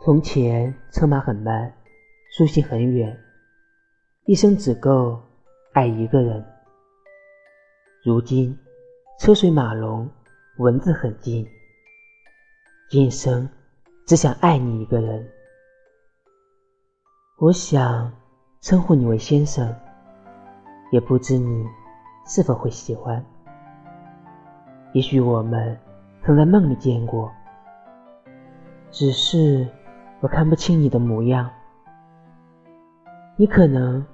从前车马很慢，书信很远，一生只够爱一个人。如今车水马龙，文字很近，今生只想爱你一个人。我想称呼你为先生，也不知你是否会喜欢。也许我们曾在梦里见过，只是。我看不清你的模样，你可能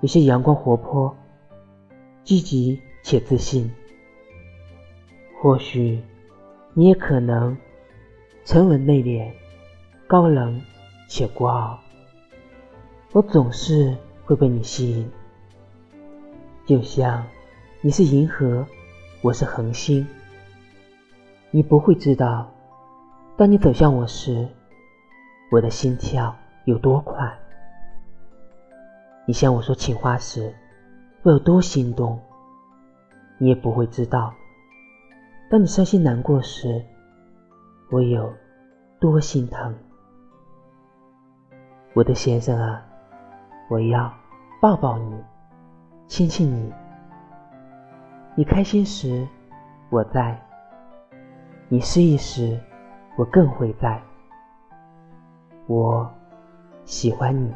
有些阳光活泼、积极且自信；或许你也可能沉稳内敛、高冷且孤傲。我总是会被你吸引，就像你是银河，我是恒星。你不会知道，当你走向我时。我的心跳有多快？你向我说情话时，我有多心动？你也不会知道，当你伤心难过时，我有多心疼。我的先生啊，我要抱抱你，亲亲你。你开心时，我在；你失意时，我更会在。我喜欢你。